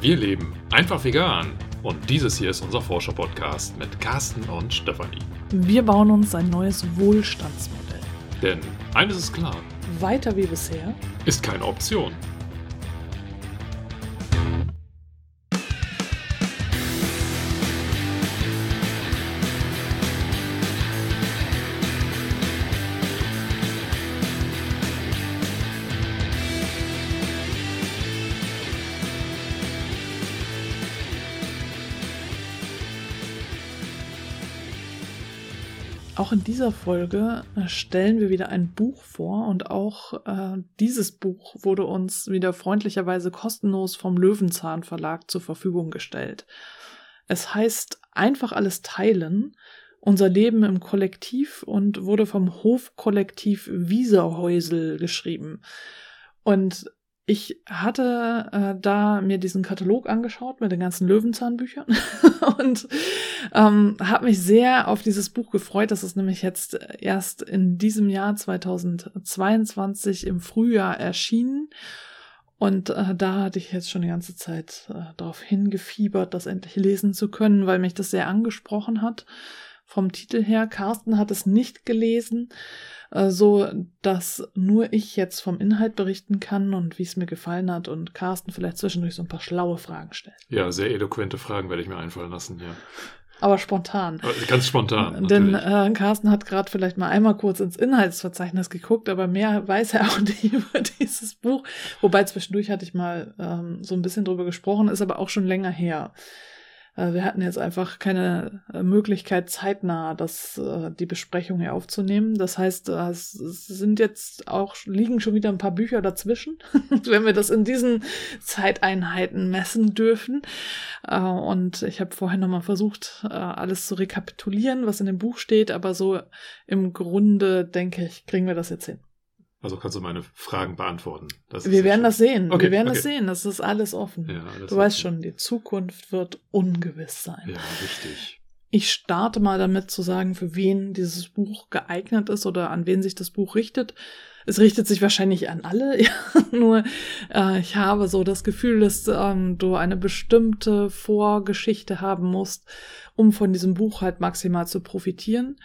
Wir leben einfach vegan und dieses hier ist unser Forscher-Podcast mit Carsten und Stefanie. Wir bauen uns ein neues Wohlstandsmodell. Denn eines ist klar, Weiter wie bisher. ist keine Option. Auch in dieser Folge äh, stellen wir wieder ein Buch vor und auch äh, dieses Buch wurde uns wieder freundlicherweise kostenlos vom Löwenzahn Verlag zur Verfügung gestellt. Es heißt Einfach alles teilen, unser Leben im Kollektiv und wurde vom Hofkollektiv Wieserhäusel geschrieben. Und ich hatte äh, da mir diesen Katalog angeschaut mit den ganzen Löwenzahnbüchern und ähm, habe mich sehr auf dieses Buch gefreut. Das ist nämlich jetzt erst in diesem Jahr 2022 im Frühjahr erschienen. Und äh, da hatte ich jetzt schon die ganze Zeit äh, darauf hingefiebert, das endlich lesen zu können, weil mich das sehr angesprochen hat. Vom Titel her, Carsten hat es nicht gelesen, äh, so dass nur ich jetzt vom Inhalt berichten kann und wie es mir gefallen hat und Carsten vielleicht zwischendurch so ein paar schlaue Fragen stellt. Ja, sehr eloquente Fragen werde ich mir einfallen lassen, ja. Aber spontan. Ganz spontan. Denn natürlich. äh, Carsten hat gerade vielleicht mal einmal kurz ins Inhaltsverzeichnis geguckt, aber mehr weiß er auch nicht über dieses Buch. Wobei zwischendurch hatte ich mal ähm, so ein bisschen drüber gesprochen, ist aber auch schon länger her. Äh, wir hatten jetzt einfach keine äh, Möglichkeit, zeitnah das, äh, die Besprechung hier aufzunehmen. Das heißt, es sind jetzt auch, liegen schon wieder ein paar Bücher dazwischen, wenn wir das in diesen Zeiteinheiten messen dürfen. Und ich habe vorher nochmal versucht, alles zu rekapitulieren, was in dem Buch steht, aber so im Grunde, denke ich, kriegen wir das jetzt hin. Also kannst du meine Fragen beantworten. Wir werden schon- das sehen. Okay, wir werden okay. das sehen. Das ist alles offen. Ja, alles du weißt offen. schon, die Zukunft wird ungewiss sein. Ja, richtig. Ich starte mal damit zu sagen, für wen dieses Buch geeignet ist oder an wen sich das Buch richtet. Es richtet sich wahrscheinlich an alle, ja, nur äh, ich habe so das Gefühl, dass ähm, du eine bestimmte Vorgeschichte haben musst, um von diesem Buch halt maximal zu profitieren.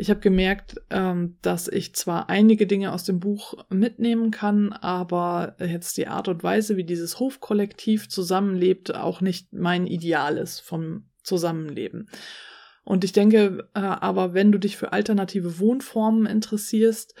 Ich habe gemerkt, ähm, dass ich zwar einige Dinge aus dem Buch mitnehmen kann, aber jetzt die Art und Weise, wie dieses Hofkollektiv zusammenlebt, auch nicht mein Ideal ist vom Zusammenleben. Und ich denke, äh, aber wenn du dich für alternative Wohnformen interessierst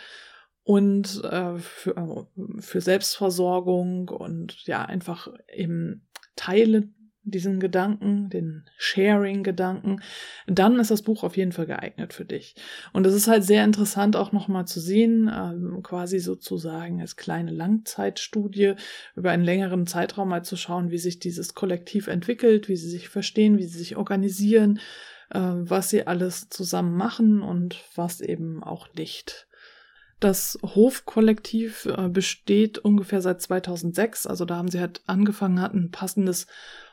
und äh, für, äh, für Selbstversorgung und ja, einfach eben Teile diesen Gedanken, den Sharing-Gedanken, dann ist das Buch auf jeden Fall geeignet für dich. Und es ist halt sehr interessant auch nochmal zu sehen, ähm, quasi sozusagen als kleine Langzeitstudie über einen längeren Zeitraum mal zu schauen, wie sich dieses Kollektiv entwickelt, wie sie sich verstehen, wie sie sich organisieren, äh, was sie alles zusammen machen und was eben auch nicht. Das Hofkollektiv äh, besteht ungefähr seit 2006, also da haben sie halt angefangen, hatten ein passendes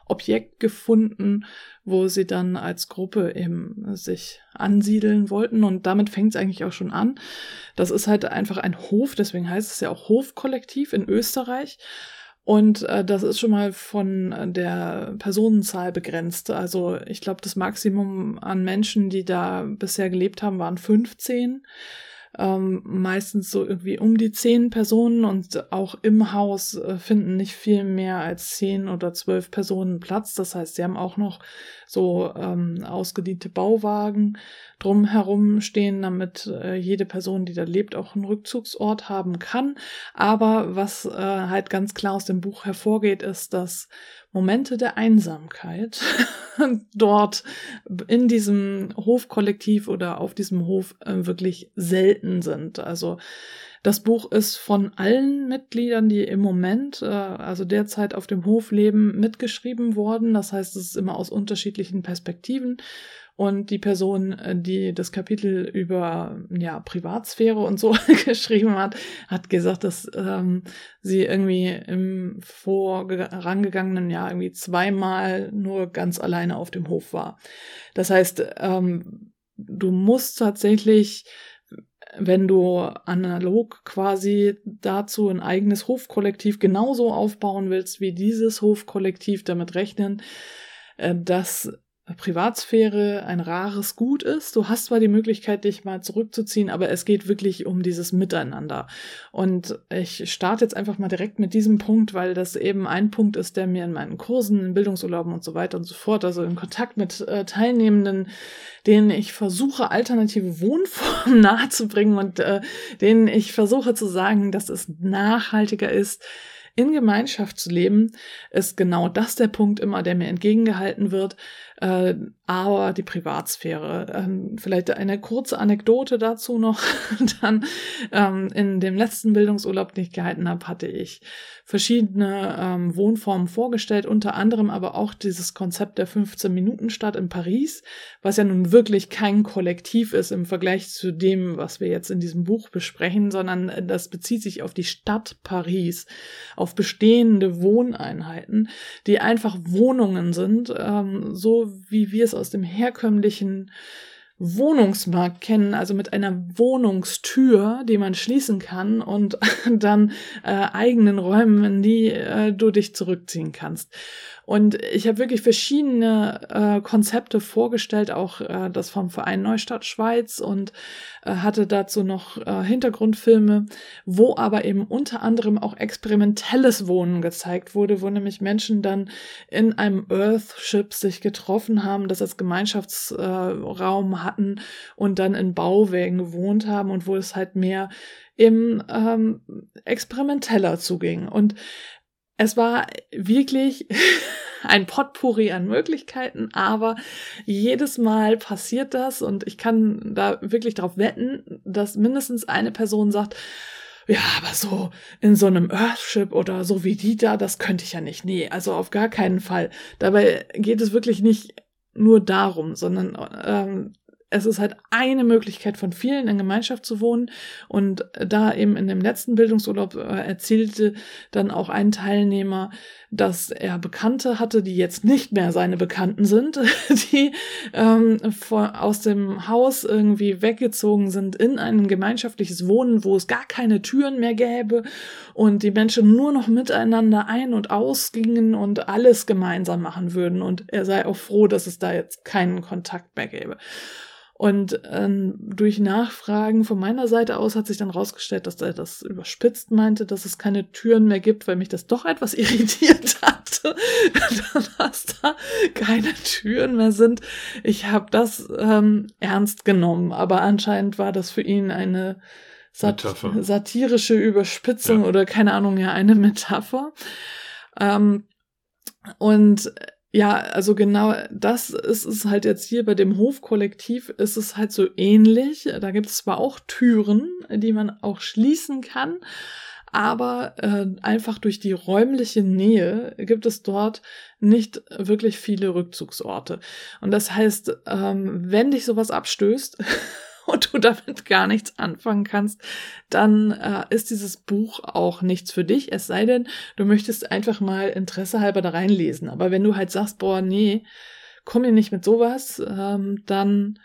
Objekt gefunden, wo sie dann als Gruppe eben sich ansiedeln wollten und damit fängt es eigentlich auch schon an. Das ist halt einfach ein Hof, deswegen heißt es ja auch Hofkollektiv in Österreich. Und äh, das ist schon mal von äh, der Personenzahl begrenzt. Also ich glaube, das Maximum an Menschen, die da bisher gelebt haben, waren 15 ähm, meistens so irgendwie um die zehn Personen und auch im Haus äh, finden nicht viel mehr als zehn oder zwölf Personen Platz. Das heißt, sie haben auch noch so ähm, ausgediente Bauwagen drumherum stehen, damit äh, jede Person, die da lebt, auch einen Rückzugsort haben kann. Aber was äh, halt ganz klar aus dem Buch hervorgeht, ist, dass Momente der Einsamkeit dort in diesem Hofkollektiv oder auf diesem Hof äh, wirklich selten sind. Also das Buch ist von allen Mitgliedern, die im Moment, äh, also derzeit auf dem Hof leben, mitgeschrieben worden. Das heißt, es ist immer aus unterschiedlichen Perspektiven. Und die Person, äh, die das Kapitel über ja, Privatsphäre und so geschrieben hat, hat gesagt, dass ähm, sie irgendwie im vorangegangenen Jahr irgendwie zweimal nur ganz alleine auf dem Hof war. Das heißt, ähm, du musst tatsächlich wenn du analog quasi dazu ein eigenes Hofkollektiv genauso aufbauen willst wie dieses Hofkollektiv, damit rechnen, äh, dass Privatsphäre ein rares Gut ist. Du hast zwar die Möglichkeit, dich mal zurückzuziehen, aber es geht wirklich um dieses Miteinander. Und ich starte jetzt einfach mal direkt mit diesem Punkt, weil das eben ein Punkt ist, der mir in meinen Kursen, in Bildungsurlauben und so weiter und so fort, also in Kontakt mit äh, Teilnehmenden, denen ich versuche, alternative Wohnformen nahezubringen und äh, denen ich versuche zu sagen, dass es nachhaltiger ist, in Gemeinschaft zu leben, ist genau das der Punkt immer, der mir entgegengehalten wird. Äh, aber die Privatsphäre. Ähm, vielleicht eine kurze Anekdote dazu noch. Dann ähm, in dem letzten Bildungsurlaub, den ich gehalten habe, hatte ich verschiedene ähm, Wohnformen vorgestellt, unter anderem aber auch dieses Konzept der 15-Minuten-Stadt in Paris, was ja nun wirklich kein Kollektiv ist im Vergleich zu dem, was wir jetzt in diesem Buch besprechen, sondern das bezieht sich auf die Stadt Paris, auf bestehende Wohneinheiten, die einfach Wohnungen sind, so wie wir es aus dem herkömmlichen Wohnungsmarkt kennen, also mit einer Wohnungstür, die man schließen kann und dann äh, eigenen Räumen, in die äh, du dich zurückziehen kannst. Und ich habe wirklich verschiedene äh, Konzepte vorgestellt, auch äh, das vom Verein Neustadt Schweiz und äh, hatte dazu noch äh, Hintergrundfilme, wo aber eben unter anderem auch experimentelles Wohnen gezeigt wurde, wo nämlich Menschen dann in einem Earthship sich getroffen haben, das als Gemeinschaftsraum äh, hatten und dann in Bauwägen gewohnt haben und wo es halt mehr im ähm, experimenteller zuging. Und es war wirklich ein Potpourri an Möglichkeiten, aber jedes Mal passiert das und ich kann da wirklich darauf wetten, dass mindestens eine Person sagt, ja, aber so in so einem Earthship oder so wie die da, das könnte ich ja nicht. Nee, also auf gar keinen Fall. Dabei geht es wirklich nicht nur darum, sondern ähm, es ist halt eine Möglichkeit von vielen in Gemeinschaft zu wohnen. Und da eben in dem letzten Bildungsurlaub äh, erzählte dann auch ein Teilnehmer, dass er Bekannte hatte, die jetzt nicht mehr seine Bekannten sind, die ähm, vor, aus dem Haus irgendwie weggezogen sind in ein gemeinschaftliches Wohnen, wo es gar keine Türen mehr gäbe und die Menschen nur noch miteinander ein- und ausgingen und alles gemeinsam machen würden. Und er sei auch froh, dass es da jetzt keinen Kontakt mehr gäbe. Und ähm, durch Nachfragen von meiner Seite aus hat sich dann rausgestellt, dass er das überspitzt meinte, dass es keine Türen mehr gibt, weil mich das doch etwas irritiert hatte, dass da keine Türen mehr sind. Ich habe das ähm, ernst genommen, aber anscheinend war das für ihn eine sat Metapher. satirische Überspitzung ja. oder keine Ahnung, ja, eine Metapher. Ähm, und ja, also genau das ist es halt jetzt hier bei dem Hofkollektiv ist es halt so ähnlich. Da gibt es zwar auch Türen, die man auch schließen kann, aber äh, einfach durch die räumliche Nähe gibt es dort nicht wirklich viele Rückzugsorte. Und das heißt, ähm, wenn dich sowas abstößt, und du damit gar nichts anfangen kannst, dann äh, ist dieses Buch auch nichts für dich. Es sei denn, du möchtest einfach mal Interesse halber da reinlesen. Aber wenn du halt sagst, boah, nee, komm mir nicht mit sowas, ähm, dann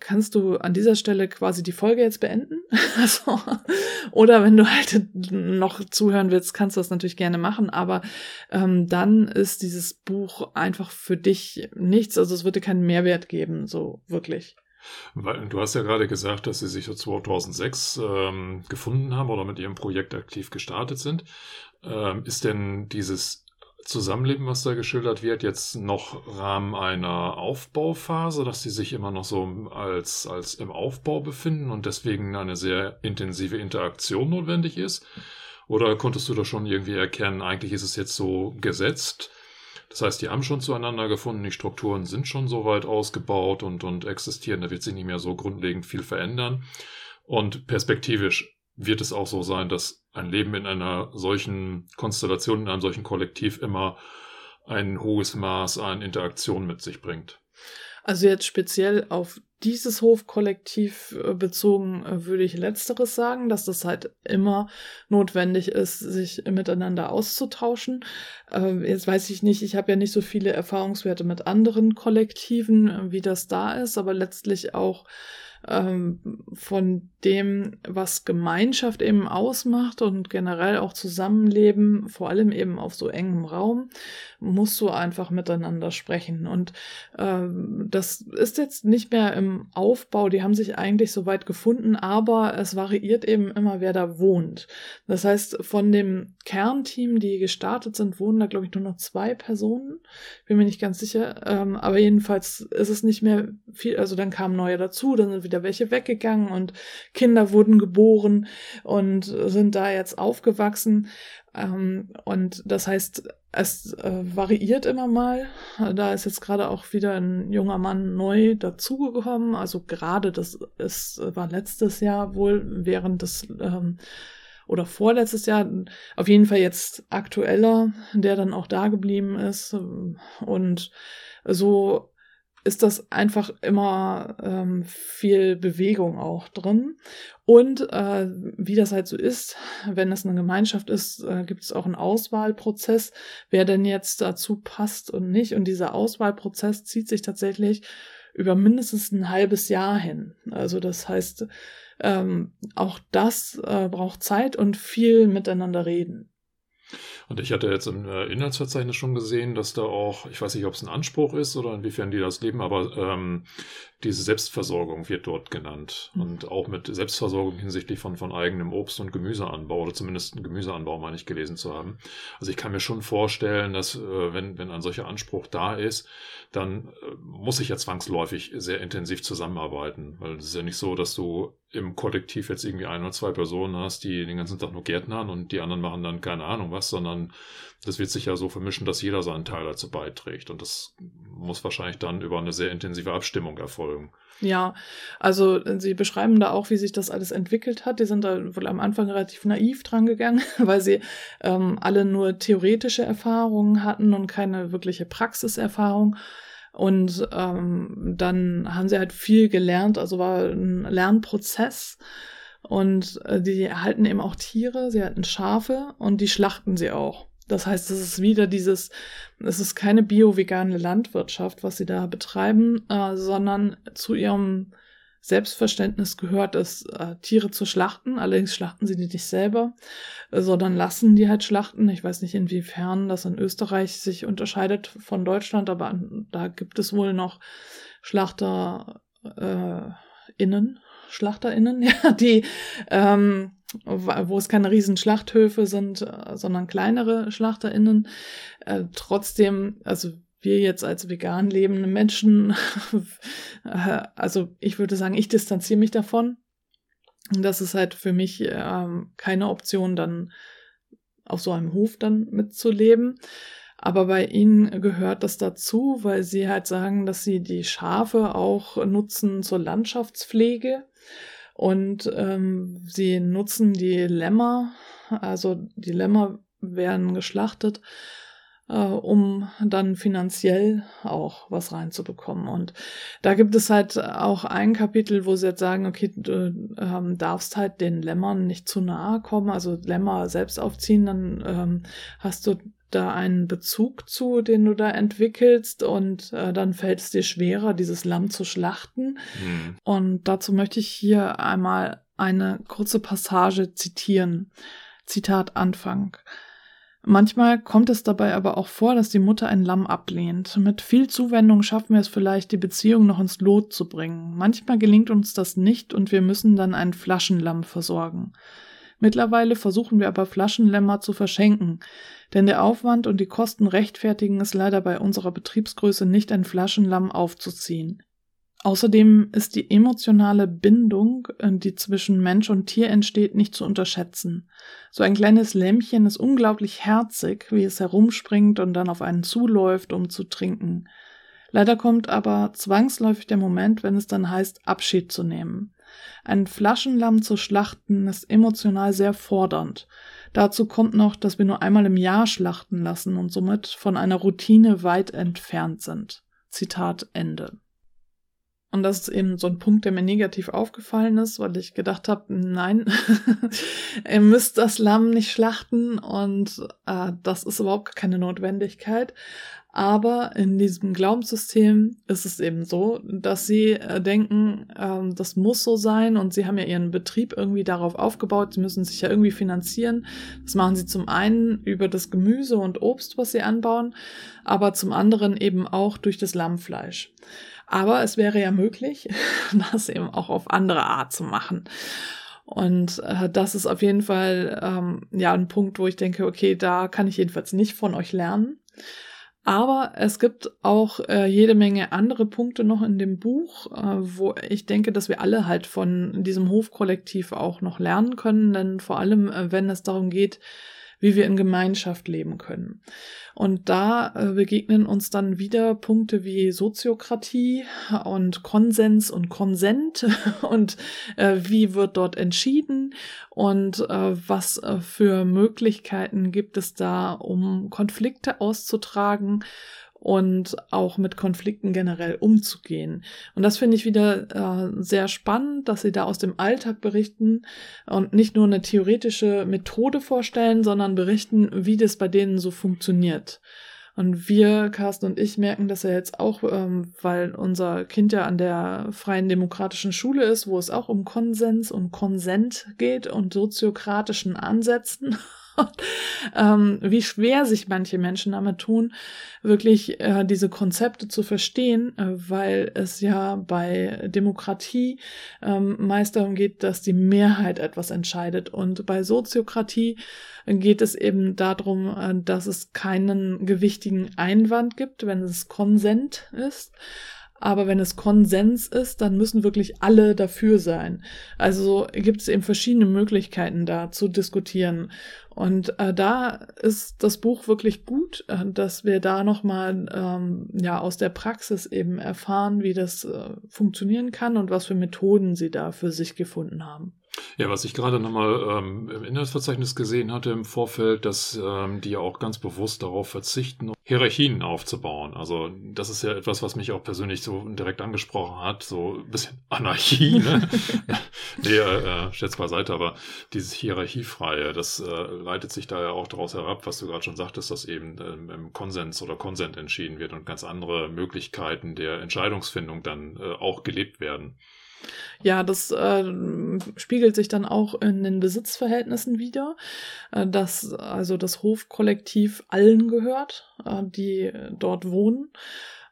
kannst du an dieser Stelle quasi die Folge jetzt beenden. also, oder wenn du halt noch zuhören willst, kannst du das natürlich gerne machen. Aber ähm, dann ist dieses Buch einfach für dich nichts. Also es würde keinen Mehrwert geben, so wirklich. Weil, du hast ja gerade gesagt, dass sie sich 2006 ähm, gefunden haben oder mit ihrem Projekt aktiv gestartet sind. Ähm, ist denn dieses Zusammenleben, was da geschildert wird, jetzt noch Rahmen einer Aufbauphase, dass sie sich immer noch so als, als im Aufbau befinden und deswegen eine sehr intensive Interaktion notwendig ist? Oder konntest du da schon irgendwie erkennen, eigentlich ist es jetzt so gesetzt? Das heißt, die haben schon zueinander gefunden, die Strukturen sind schon so weit ausgebaut und, und existieren, da wird sich nicht mehr so grundlegend viel verändern. Und perspektivisch wird es auch so sein, dass ein Leben in einer solchen Konstellation, in einem solchen Kollektiv immer ein hohes Maß an Interaktion mit sich bringt. Also jetzt speziell auf dieses Hofkollektiv äh, bezogen äh, würde ich letzteres sagen, dass das halt immer notwendig ist, sich miteinander auszutauschen. Ähm, jetzt weiß ich nicht, ich habe ja nicht so viele Erfahrungswerte mit anderen Kollektiven, äh, wie das da ist, aber letztlich auch ähm, von dem, was Gemeinschaft eben ausmacht und generell auch Zusammenleben, vor allem eben auf so engem Raum, musst du einfach miteinander sprechen. Und ähm, das ist jetzt nicht mehr im Aufbau, die haben sich eigentlich so weit gefunden, aber es variiert eben immer, wer da wohnt. Das heißt, von dem Kernteam, die gestartet sind, wohnen da, glaube ich, nur noch zwei Personen. Bin mir nicht ganz sicher. Ähm, aber jedenfalls ist es nicht mehr viel, also dann kamen neue dazu, dann sind wieder welche weggegangen und Kinder wurden geboren und sind da jetzt aufgewachsen. Ähm, und das heißt, es äh, variiert immer mal. Da ist jetzt gerade auch wieder ein junger Mann neu dazugekommen. Also gerade das ist, war letztes Jahr wohl während des ähm, oder vorletztes Jahr, auf jeden Fall jetzt aktueller, der dann auch da geblieben ist. Und so ist das einfach immer ähm, viel Bewegung auch drin. Und äh, wie das halt so ist, wenn es eine Gemeinschaft ist, äh, gibt es auch einen Auswahlprozess, wer denn jetzt dazu passt und nicht. Und dieser Auswahlprozess zieht sich tatsächlich über mindestens ein halbes Jahr hin. Also das heißt, ähm, auch das äh, braucht Zeit und viel miteinander reden. Und ich hatte jetzt im äh, Inhaltsverzeichnis schon gesehen, dass da auch, ich weiß nicht, ob es ein Anspruch ist oder inwiefern die das leben, aber ähm, diese Selbstversorgung wird dort genannt. Mhm. Und auch mit Selbstversorgung hinsichtlich von, von eigenem Obst- und Gemüseanbau oder zumindest ein Gemüseanbau, meine ich, gelesen zu haben. Also ich kann mir schon vorstellen, dass äh, wenn, wenn ein solcher Anspruch da ist, dann äh, muss ich ja zwangsläufig sehr intensiv zusammenarbeiten. Weil es ist ja nicht so, dass du im Kollektiv jetzt irgendwie ein oder zwei Personen hast, die den ganzen Tag nur Gärtnern und die anderen machen dann keine Ahnung was, sondern das wird sich ja so vermischen, dass jeder seinen Teil dazu beiträgt. Und das muss wahrscheinlich dann über eine sehr intensive Abstimmung erfolgen. Ja, also sie beschreiben da auch, wie sich das alles entwickelt hat. Die sind da wohl am Anfang relativ naiv dran gegangen, weil sie ähm, alle nur theoretische Erfahrungen hatten und keine wirkliche Praxiserfahrung. Und ähm, dann haben sie halt viel gelernt, also war ein Lernprozess. Und äh, die halten eben auch Tiere, sie halten Schafe und die schlachten sie auch. Das heißt, es ist wieder dieses, es ist keine bio-vegane Landwirtschaft, was sie da betreiben, äh, sondern zu ihrem Selbstverständnis gehört es, äh, Tiere zu schlachten. Allerdings schlachten sie die nicht selber, äh, sondern lassen die halt schlachten. Ich weiß nicht, inwiefern das in Österreich sich unterscheidet von Deutschland, aber da gibt es wohl noch Schlachter äh, innen, SchlachterInnen, ja, die, ähm, wo es keine riesen Schlachthöfe sind, äh, sondern kleinere SchlachterInnen. Äh, trotzdem, also wir jetzt als vegan lebende Menschen, also ich würde sagen, ich distanziere mich davon. Das ist halt für mich ähm, keine Option, dann auf so einem Hof dann mitzuleben. Aber bei ihnen gehört das dazu, weil sie halt sagen, dass sie die Schafe auch nutzen zur Landschaftspflege. Und ähm, sie nutzen die Lämmer, also die Lämmer werden geschlachtet, um dann finanziell auch was reinzubekommen. Und da gibt es halt auch ein Kapitel, wo sie jetzt sagen, okay, du ähm, darfst halt den Lämmern nicht zu nahe kommen, also Lämmer selbst aufziehen, dann ähm, hast du da einen Bezug zu, den du da entwickelst und äh, dann fällt es dir schwerer, dieses Lamm zu schlachten. Mhm. Und dazu möchte ich hier einmal eine kurze Passage zitieren. Zitat Anfang. Manchmal kommt es dabei aber auch vor, dass die Mutter ein Lamm ablehnt. Mit viel Zuwendung schaffen wir es vielleicht, die Beziehung noch ins Lot zu bringen. Manchmal gelingt uns das nicht und wir müssen dann ein Flaschenlamm versorgen. Mittlerweile versuchen wir aber Flaschenlämmer zu verschenken, denn der Aufwand und die Kosten rechtfertigen es leider bei unserer Betriebsgröße nicht, ein Flaschenlamm aufzuziehen. Außerdem ist die emotionale Bindung, äh, die zwischen Mensch und Tier entsteht, nicht zu unterschätzen. So ein kleines Lämmchen ist unglaublich herzig, wie es herumspringt und dann auf einen zuläuft, um zu trinken. Leider kommt aber zwangsläufig der Moment, wenn es dann heißt, Abschied zu nehmen. Ein Flaschenlamm zu schlachten ist emotional sehr fordernd. Dazu kommt noch, dass wir nur einmal im Jahr schlachten lassen und somit von einer Routine weit entfernt sind. Zitat Ende. Und das ist eben so ein Punkt, der mir negativ aufgefallen ist, weil ich gedacht habe, nein, ihr müsst das Lamm nicht schlachten und äh, das ist überhaupt keine Notwendigkeit. Aber in diesem Glaubenssystem ist es eben so, dass sie äh, denken, ähm, das muss so sein und sie haben ja ihren Betrieb irgendwie darauf aufgebaut, sie müssen sich ja irgendwie finanzieren. Das machen sie zum einen über das Gemüse und Obst, was sie anbauen, aber zum anderen eben auch durch das Lammfleisch. Aber es wäre ja möglich, das eben auch auf andere Art zu machen. Und äh, das ist auf jeden Fall ähm, ja ein Punkt, wo ich denke, okay, da kann ich jedenfalls nicht von euch lernen. Aber es gibt auch äh, jede Menge andere Punkte noch in dem Buch, äh, wo ich denke, dass wir alle halt von diesem Hofkollektiv auch noch lernen können, denn vor allem, äh, wenn es darum geht, wie wir in Gemeinschaft leben können. Und da äh, begegnen uns dann wieder Punkte wie Soziokratie und Konsens und Konsent und äh, wie wird dort entschieden und äh, was äh, für Möglichkeiten gibt es da, um Konflikte auszutragen und auch mit Konflikten generell umzugehen. Und das finde ich wieder äh, sehr spannend, dass sie da aus dem Alltag berichten und nicht nur eine theoretische Methode vorstellen, sondern berichten, wie das bei denen so funktioniert. Und wir, Carsten und ich, merken das ja jetzt auch, ähm, weil unser Kind ja an der Freien Demokratischen Schule ist, wo es auch um Konsens und Konsent geht und soziokratischen Ansätzen. Ähm, wie schwer sich manche Menschen damit tun, wirklich äh, diese Konzepte zu verstehen, äh, weil es ja bei Demokratie ähm, meist darum geht, dass die Mehrheit etwas entscheidet. Und bei Soziokratie geht es eben darum, äh, dass es keinen gewichtigen Einwand gibt, wenn es Konsent ist. Aber wenn es Konsens ist, dann müssen wirklich alle dafür sein. Also gibt es eben verschiedene Möglichkeiten da zu diskutieren. Und äh, da ist das Buch wirklich gut, äh, dass wir da nochmal ähm, ja, aus der Praxis eben erfahren, wie das äh, funktionieren kann und was für Methoden sie da für sich gefunden haben. Ja, was ich gerade nochmal ähm, im Inhaltsverzeichnis gesehen hatte im Vorfeld, dass ähm, die ja auch ganz bewusst darauf verzichten, Hierarchien aufzubauen. Also das ist ja etwas, was mich auch persönlich so direkt angesprochen hat, so ein bisschen Anarchie, ne? nee, äh, äh stell's beiseite, aber dieses Hierarchiefreie, das äh, leitet sich da ja auch daraus herab, was du gerade schon sagtest, dass eben ähm, im Konsens oder Konsent entschieden wird und ganz andere Möglichkeiten der Entscheidungsfindung dann äh, auch gelebt werden. Ja, das äh, spiegelt sich dann auch in den Besitzverhältnissen wieder, äh, dass also das Hofkollektiv allen gehört, äh, die dort wohnen.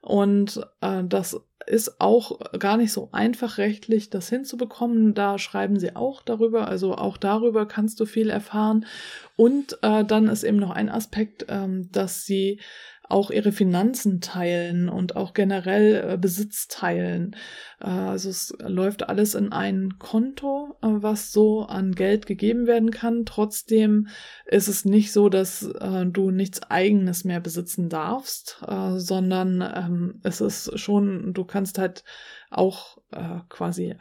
Und äh, das ist auch gar nicht so einfach rechtlich, das hinzubekommen. Da schreiben sie auch darüber, also auch darüber kannst du viel erfahren. Und äh, dann ist eben noch ein Aspekt, ähm, dass sie auch ihre Finanzen teilen und auch generell äh, Besitz teilen. Äh, also es läuft alles in ein Konto, äh, was so an Geld gegeben werden kann. Trotzdem ist es nicht so, dass äh, du nichts eigenes mehr besitzen darfst, äh, sondern ähm, es ist schon, du kannst halt auch äh, quasi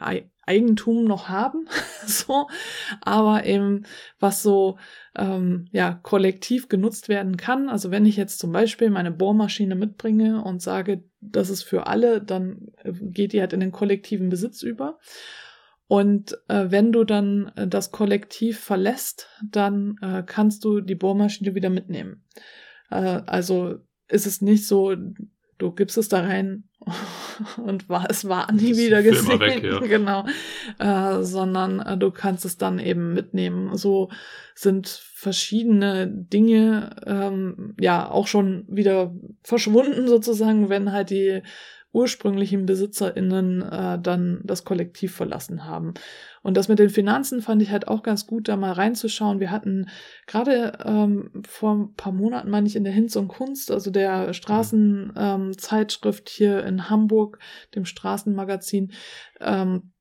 Eigentum noch haben, so, aber eben was so ähm, ja kollektiv genutzt werden kann. Also wenn ich jetzt zum Beispiel meine Bohrmaschine mitbringe und sage, das ist für alle, dann äh, geht die halt in den kollektiven Besitz über. Und äh, wenn du dann äh, das Kollektiv verlässt, dann äh, kannst du die Bohrmaschine wieder mitnehmen. Äh, also ist es nicht so, du gibst es da rein und war, es war nie wieder gesehen. Weg, ja. Genau. Äh, sondern äh, du kannst es dann eben mitnehmen. So sind verschiedene Dinge ähm, ja auch schon wieder verschwunden sozusagen, wenn halt die ursprünglichen BesitzerInnen äh, dann das Kollektiv verlassen haben. Und das mit den Finanzen fand ich halt auch ganz gut, da mal reinzuschauen. Wir hatten gerade ähm, vor ein paar Monaten, meine ich, in der Hinz und Kunst, also der Straßenzeitschrift ähm, hier in Hamburg, dem Straßenmagazin, ähm,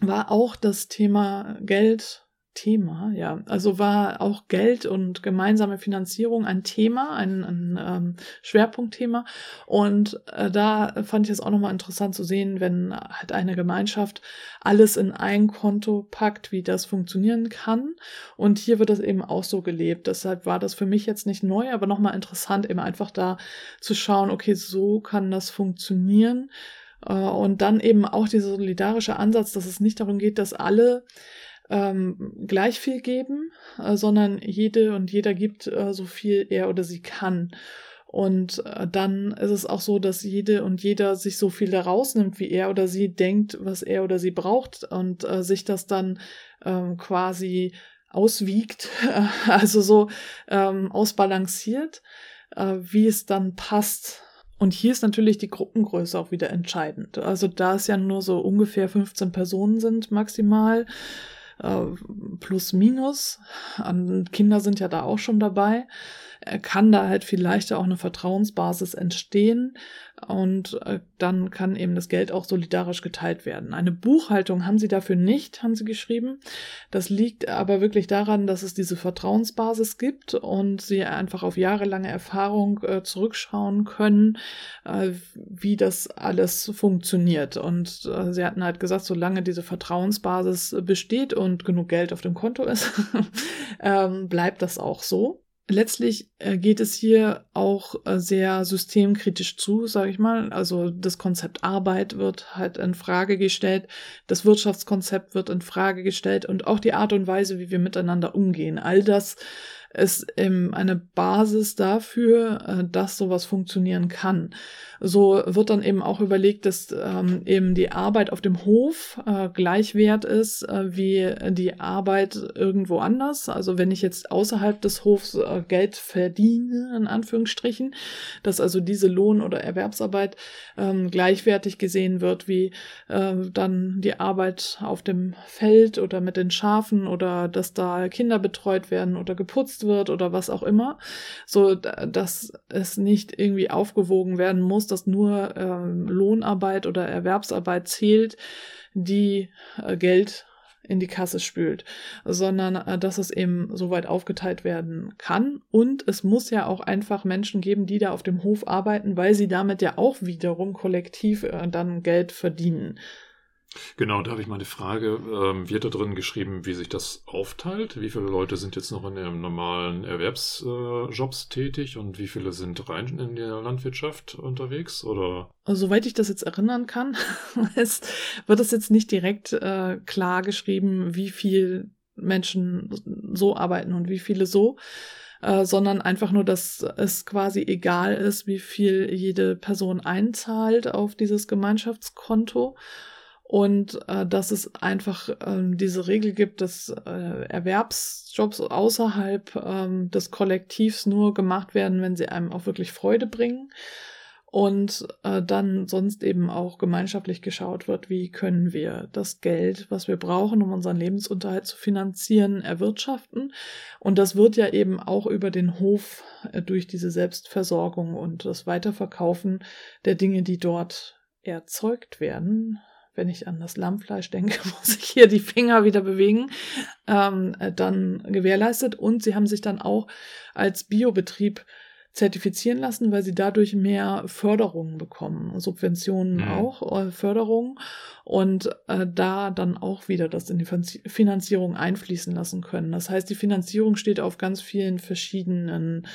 war auch das Thema Geld Thema, ja. Also war auch Geld und gemeinsame Finanzierung ein Thema, ein, ein ähm, Schwerpunktthema. Und äh, da fand ich es auch nochmal interessant zu sehen, wenn halt eine Gemeinschaft alles in ein Konto packt, wie das funktionieren kann. Und hier wird das eben auch so gelebt. Deshalb war das für mich jetzt nicht neu, aber nochmal interessant, eben einfach da zu schauen, okay, so kann das funktionieren. Äh, und dann eben auch dieser solidarische Ansatz, dass es nicht darum geht, dass alle ähm, gleich viel geben, äh, sondern jede und jeder gibt äh, so viel er oder sie kann. Und äh, dann ist es auch so, dass jede und jeder sich so viel da rausnimmt, wie er oder sie denkt, was er oder sie braucht und äh, sich das dann ähm, quasi auswiegt, also so ähm, ausbalanciert, äh, wie es dann passt. Und hier ist natürlich die Gruppengröße auch wieder entscheidend. Also da es ja nur so ungefähr 15 Personen sind maximal, äh, plus minus, Kinder sind ja da auch schon dabei, kann da halt vielleicht auch eine Vertrauensbasis entstehen und äh, dann kann eben das Geld auch solidarisch geteilt werden. Eine Buchhaltung haben sie dafür nicht, haben sie geschrieben. Das liegt aber wirklich daran, dass es diese Vertrauensbasis gibt und sie einfach auf jahrelange Erfahrung äh, zurückschauen können, äh, wie das alles funktioniert. Und äh, sie hatten halt gesagt, solange diese Vertrauensbasis besteht und genug Geld auf dem Konto ist, ähm, bleibt das auch so letztlich äh, geht es hier auch äh, sehr systemkritisch zu, sage ich mal. Also das Konzept Arbeit wird halt in Frage gestellt, das Wirtschaftskonzept wird in Frage gestellt und auch die Art und Weise, wie wir miteinander umgehen. All das ist ähm, eine Basis dafür, äh, dass sowas funktionieren kann. So wird dann eben auch überlegt, dass ähm, eben die Arbeit auf dem Hof äh, gleichwert ist äh, wie die Arbeit irgendwo anders. Also wenn ich jetzt außerhalb des Hofs äh, Geld verdiene, in Anführungsstrichen, dass also diese Lohn- oder Erwerbsarbeit ähm, gleichwertig gesehen wird wie äh, dann die Arbeit auf dem Feld oder mit den Schafen oder dass da Kinder betreut werden oder geputzt wird oder was auch immer, so dass es nicht irgendwie aufgewogen werden muss, dass nur ähm, Lohnarbeit oder Erwerbsarbeit zählt, die äh, Geld in die Kasse spült, sondern äh, dass es eben so weit aufgeteilt werden kann. Und es muss ja auch einfach Menschen geben, die da auf dem Hof arbeiten, weil sie damit ja auch wiederum kollektiv äh, dann Geld verdienen. Genau, da habe ich mal eine Frage. Ähm, wird da drin geschrieben, wie sich das aufteilt? Wie viele Leute sind jetzt noch in ihren normalen Erwerbsjobs äh, tätig und wie viele sind rein in der Landwirtschaft unterwegs? Oder? Also, soweit ich das jetzt erinnern kann, es wird es jetzt nicht direkt äh, klar geschrieben, wie viel Menschen so arbeiten und wie viele so. Äh, sondern einfach nur, dass es quasi egal ist, wie viel jede Person einzahlt auf dieses Gemeinschaftskonto und äh, dass es einfach ähm, diese Regel gibt, dass äh, Erwerbsjobs außerhalb ähm, des Kollektivs nur gemacht werden, wenn sie einem auch wirklich Freude bringen und äh, dann sonst eben auch gemeinschaftlich geschaut wird, wie können wir das Geld, was wir brauchen, um unseren Lebensunterhalt zu finanzieren, erwirtschaften. Und das wird ja eben auch über den Hof äh, durch diese Selbstversorgung und das Weiterverkaufen der Dinge, die dort erzeugt werden, wenn ich an das Lammfleisch denke, muss ich hier die Finger wieder bewegen, ähm, äh, dann gewährleistet. Und sie haben sich dann auch als Biobetrieb zertifizieren lassen, weil sie dadurch mehr Förderungen bekommen, Subventionen mhm. auch, äh, Förderungen und äh, da dann auch wieder das in die Finanzierung einfließen lassen können. Das heißt, die Finanzierung steht auf ganz vielen verschiedenen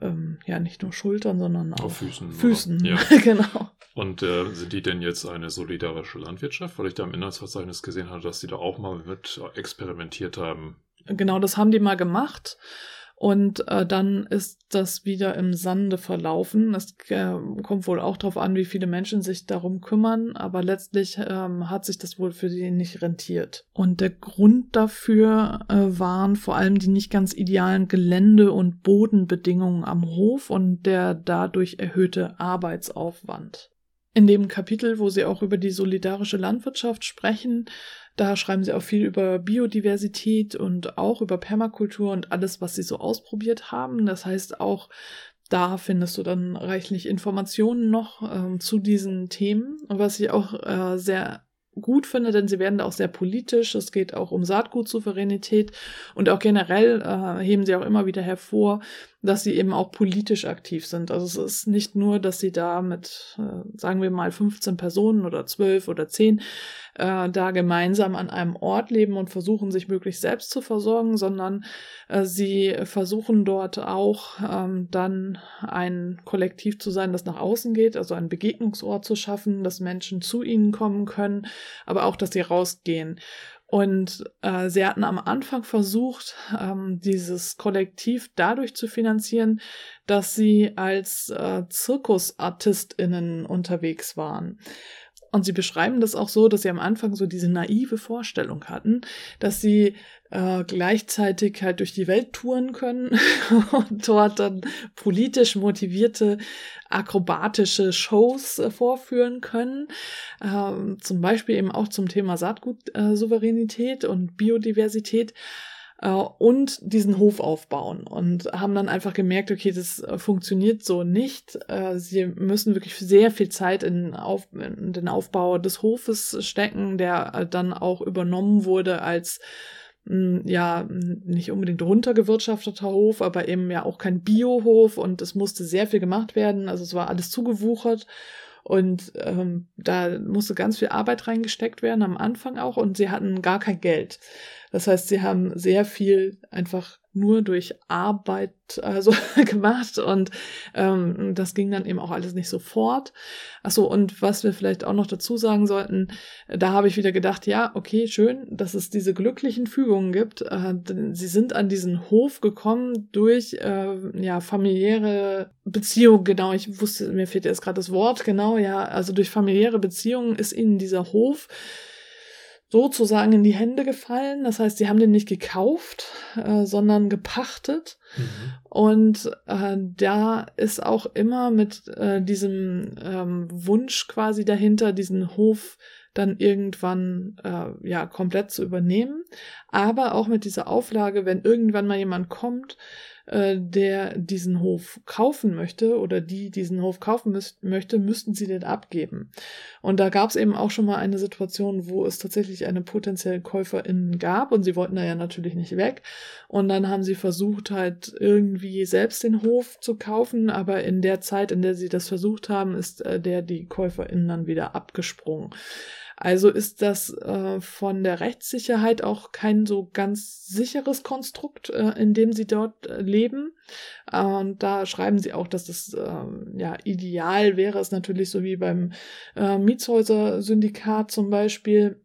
ähm, ja nicht nur Schultern, sondern auch Auf Füßen. Füßen, ja. genau. Und äh, sind die denn jetzt eine solidarische Landwirtschaft? Weil ich da im Inhaltsverzeichnis gesehen habe, dass die da auch mal mit experimentiert haben. Genau, das haben die mal gemacht. Und äh, dann ist das wieder im Sande verlaufen. Es äh, kommt wohl auch darauf an, wie viele Menschen sich darum kümmern, aber letztlich ähm, hat sich das wohl für sie nicht rentiert. Und der Grund dafür äh, waren vor allem die nicht ganz idealen Gelände- und Bodenbedingungen am Hof und der dadurch erhöhte Arbeitsaufwand. In dem Kapitel, wo sie auch über die solidarische Landwirtschaft sprechen, da schreiben sie auch viel über Biodiversität und auch über Permakultur und alles, was sie so ausprobiert haben. Das heißt, auch da findest du dann reichlich Informationen noch ähm, zu diesen Themen, was ich auch äh, sehr gut finde, denn sie werden da auch sehr politisch. Es geht auch um Saatgutsouveränität und auch generell äh, heben sie auch immer wieder hervor, dass sie eben auch politisch aktiv sind. Also es ist nicht nur, dass sie da mit, äh, sagen wir mal, 15 Personen oder 12 oder 10 äh, da gemeinsam an einem Ort leben und versuchen, sich möglichst selbst zu versorgen, sondern äh, sie versuchen dort auch ähm, dann ein Kollektiv zu sein, das nach außen geht, also einen Begegnungsort zu schaffen, dass Menschen zu ihnen kommen können, aber auch, dass sie rausgehen. Und äh, sie hatten am Anfang versucht, ähm, dieses Kollektiv dadurch zu finanzieren, dass sie als äh, ZirkusartistInnen unterwegs waren. Und sie beschreiben das auch so, dass sie am Anfang so diese naive Vorstellung hatten, dass sie äh, gleichzeitig halt durch die Welt touren können und dort dann politisch motivierte akrobatische Shows äh, vorführen können. Ähm, zum Beispiel eben auch zum Thema Saatgutsouveränität äh, und Biodiversität äh, und diesen Hof aufbauen und haben dann einfach gemerkt, okay, das äh, funktioniert so nicht. Äh, sie müssen wirklich sehr viel Zeit in, auf, in den Aufbau des Hofes stecken, der äh, dann auch übernommen wurde als hm, ja, nicht unbedingt runtergewirtschafteter Hof, aber eben ja auch kein Biohof und es musste sehr viel gemacht werden. Also es war alles zugewuchert und ähm, da musste ganz viel Arbeit reingesteckt werden am Anfang auch und sie hatten gar kein Geld. Das heißt, sie haben sehr viel einfach nur durch Arbeit also gemacht und ähm, das ging dann eben auch alles nicht sofort. Achso, und was wir vielleicht auch noch dazu sagen sollten, da habe ich wieder gedacht, ja, okay, schön, dass es diese glücklichen Fügungen gibt. Äh, sie sind an diesen Hof gekommen durch äh, ja familiäre Beziehungen, genau, ich wusste, mir fehlt jetzt gerade das Wort, genau, ja, also durch familiäre Beziehungen ist ihnen dieser Hof sozusagen in die Hände gefallen. Das heißt, sie haben den nicht gekauft, äh, sondern gepachtet. Mhm. Und äh, da ist auch immer mit äh, diesem ähm, Wunsch quasi dahinter, diesen Hof dann irgendwann äh, ja komplett zu übernehmen. Aber auch mit dieser Auflage, wenn irgendwann mal jemand kommt, äh, der diesen Hof kaufen möchte oder die diesen Hof kaufen müß möchte, müssten sie den abgeben. Und da gab es eben auch schon mal eine Situation, wo es tatsächlich eine potenzielle Käuferin gab und sie wollten da ja natürlich nicht weg. Und dann haben sie versucht, halt irgendwie selbst den Hof zu kaufen, aber in der Zeit, in der sie das versucht haben, ist äh, der die Käuferin dann wieder abgesprungen. Also ist das äh, von der Rechtssicherheit auch kein so ganz sicheres Konstrukt, äh, in dem sie dort äh, leben. und da schreiben sie auch, dass das ähm, ja ideal wäre es natürlich so wie beim äh, Mietshäuser-Syndikat zum Beispiel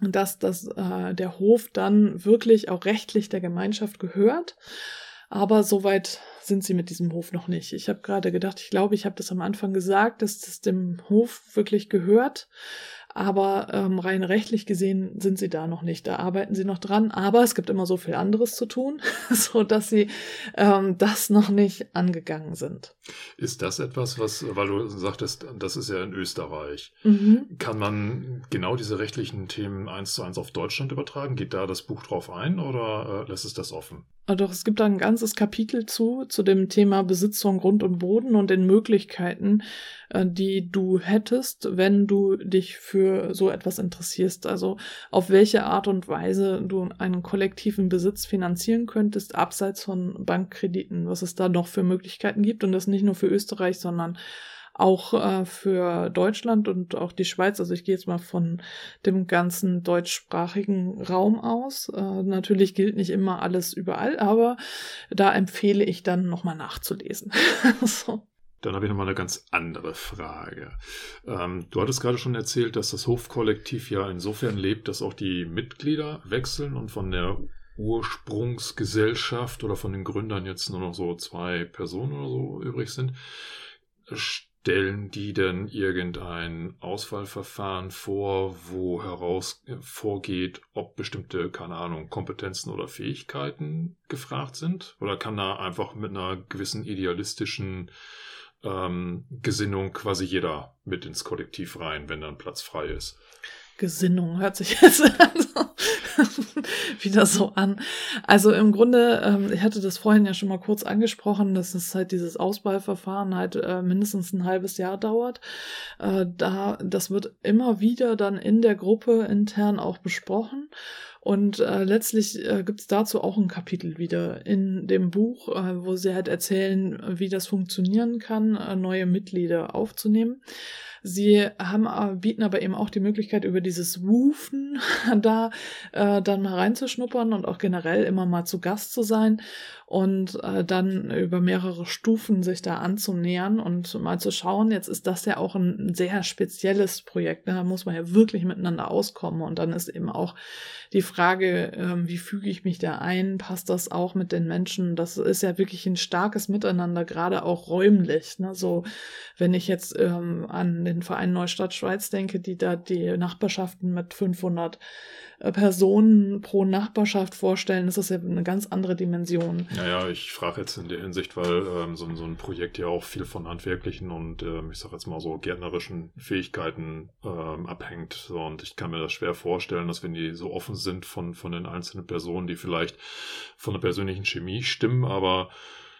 dass das, äh, der Hof dann wirklich auch rechtlich der Gemeinschaft gehört. Aber soweit sind sie mit diesem Hof noch nicht. Ich habe gerade gedacht, ich glaube, ich habe das am Anfang gesagt, dass das dem Hof wirklich gehört aber ähm, rein rechtlich gesehen sind sie da noch nicht. Da arbeiten sie noch dran, aber es gibt immer so viel anderes zu tun, so dass sie ähm, das noch nicht angegangen sind. Ist das etwas, was, weil du sagtest, das ist ja in Österreich, mhm. kann man genau diese rechtlichen Themen eins zu eins auf Deutschland übertragen? Geht da das Buch drauf ein oder äh, lässt es das offen? Ah, doch, es gibt da ein ganzes Kapitel zu, zu dem Thema Besitzung Grund und Boden und den Möglichkeiten, äh, die du hättest, wenn du dich für so etwas interessierst. Also auf welche Art und Weise du einen kollektiven Besitz finanzieren könntest, abseits von Bankkrediten, was es da noch für Möglichkeiten gibt und das nicht nur für Österreich, sondern auch äh, für Deutschland und auch die Schweiz. Also ich gehe jetzt mal von dem ganzen deutschsprachigen Raum aus. Äh, natürlich gilt nicht immer alles überall, aber da empfehle ich dann nochmal nachzulesen. so. Dann habe ich nochmal eine ganz andere Frage. Ähm, du hattest gerade schon erzählt, dass das Hofkollektiv ja insofern lebt, dass auch die Mitglieder wechseln und von der Ursprungsgesellschaft oder von den Gründern jetzt nur noch so zwei Personen oder so übrig sind. Stellen die denn irgendein Auswahlverfahren vor, wo heraus vorgeht, ob bestimmte, keine Ahnung, Kompetenzen oder Fähigkeiten gefragt sind? Oder kann da einfach mit einer gewissen idealistischen ähm, Gesinnung quasi jeder mit ins Kollektiv rein, wenn dann Platz frei ist? Gesinnung hört sich jetzt also wieder so an. Also im Grunde, ähm, ich hatte das vorhin ja schon mal kurz angesprochen, dass es halt dieses Auswahlverfahren halt äh, mindestens ein halbes Jahr dauert. Äh, da, das wird immer wieder dann in der Gruppe intern auch besprochen. Und äh, letztlich äh, gibt es dazu auch ein Kapitel wieder in dem Buch, äh, wo sie halt erzählen, wie das funktionieren kann, äh, neue Mitglieder aufzunehmen. Sie haben, äh, bieten aber eben auch die Möglichkeit, über dieses Woofen da äh, dann mal reinzuschnuppern und auch generell immer mal zu Gast zu sein und äh, dann über mehrere Stufen sich da anzunähern und mal zu schauen. Jetzt ist das ja auch ein sehr spezielles Projekt. Ne? Da muss man ja wirklich miteinander auskommen und dann ist eben auch die Frage, ähm, wie füge ich mich da ein? Passt das auch mit den Menschen? Das ist ja wirklich ein starkes Miteinander, gerade auch räumlich. Ne? So, wenn ich jetzt ähm, an den Verein Neustadt Schweiz denke, die da die Nachbarschaften mit 500 äh, Personen pro Nachbarschaft vorstellen, ist das ja eine ganz andere Dimension. Ja, ja, ich frage jetzt in der Hinsicht, weil ähm, so, so, ein Projekt ja auch viel von handwerklichen und ähm, ich sage jetzt mal so gärtnerischen Fähigkeiten ähm, abhängt. So, und ich kann mir das schwer vorstellen, dass wenn die so offen sind von, von den einzelnen Personen, die vielleicht von der persönlichen Chemie stimmen, aber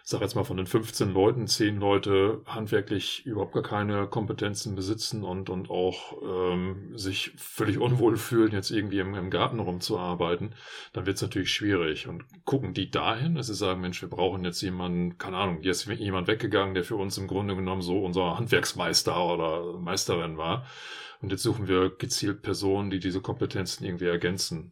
sag jetzt mal von den 15 Leuten, 10 Leute handwerklich überhaupt gar keine Kompetenzen besitzen und, und auch ähm, sich völlig unwohl fühlen, jetzt irgendwie im, im Garten rumzuarbeiten, dann wird es natürlich schwierig. Und gucken die dahin, dass sie sagen, Mensch, wir brauchen jetzt jemanden, keine Ahnung, hier ist jemand weggegangen, der für uns im Grunde genommen so unser Handwerksmeister oder Meisterin war. Und jetzt suchen wir gezielt Personen, die diese Kompetenzen irgendwie ergänzen.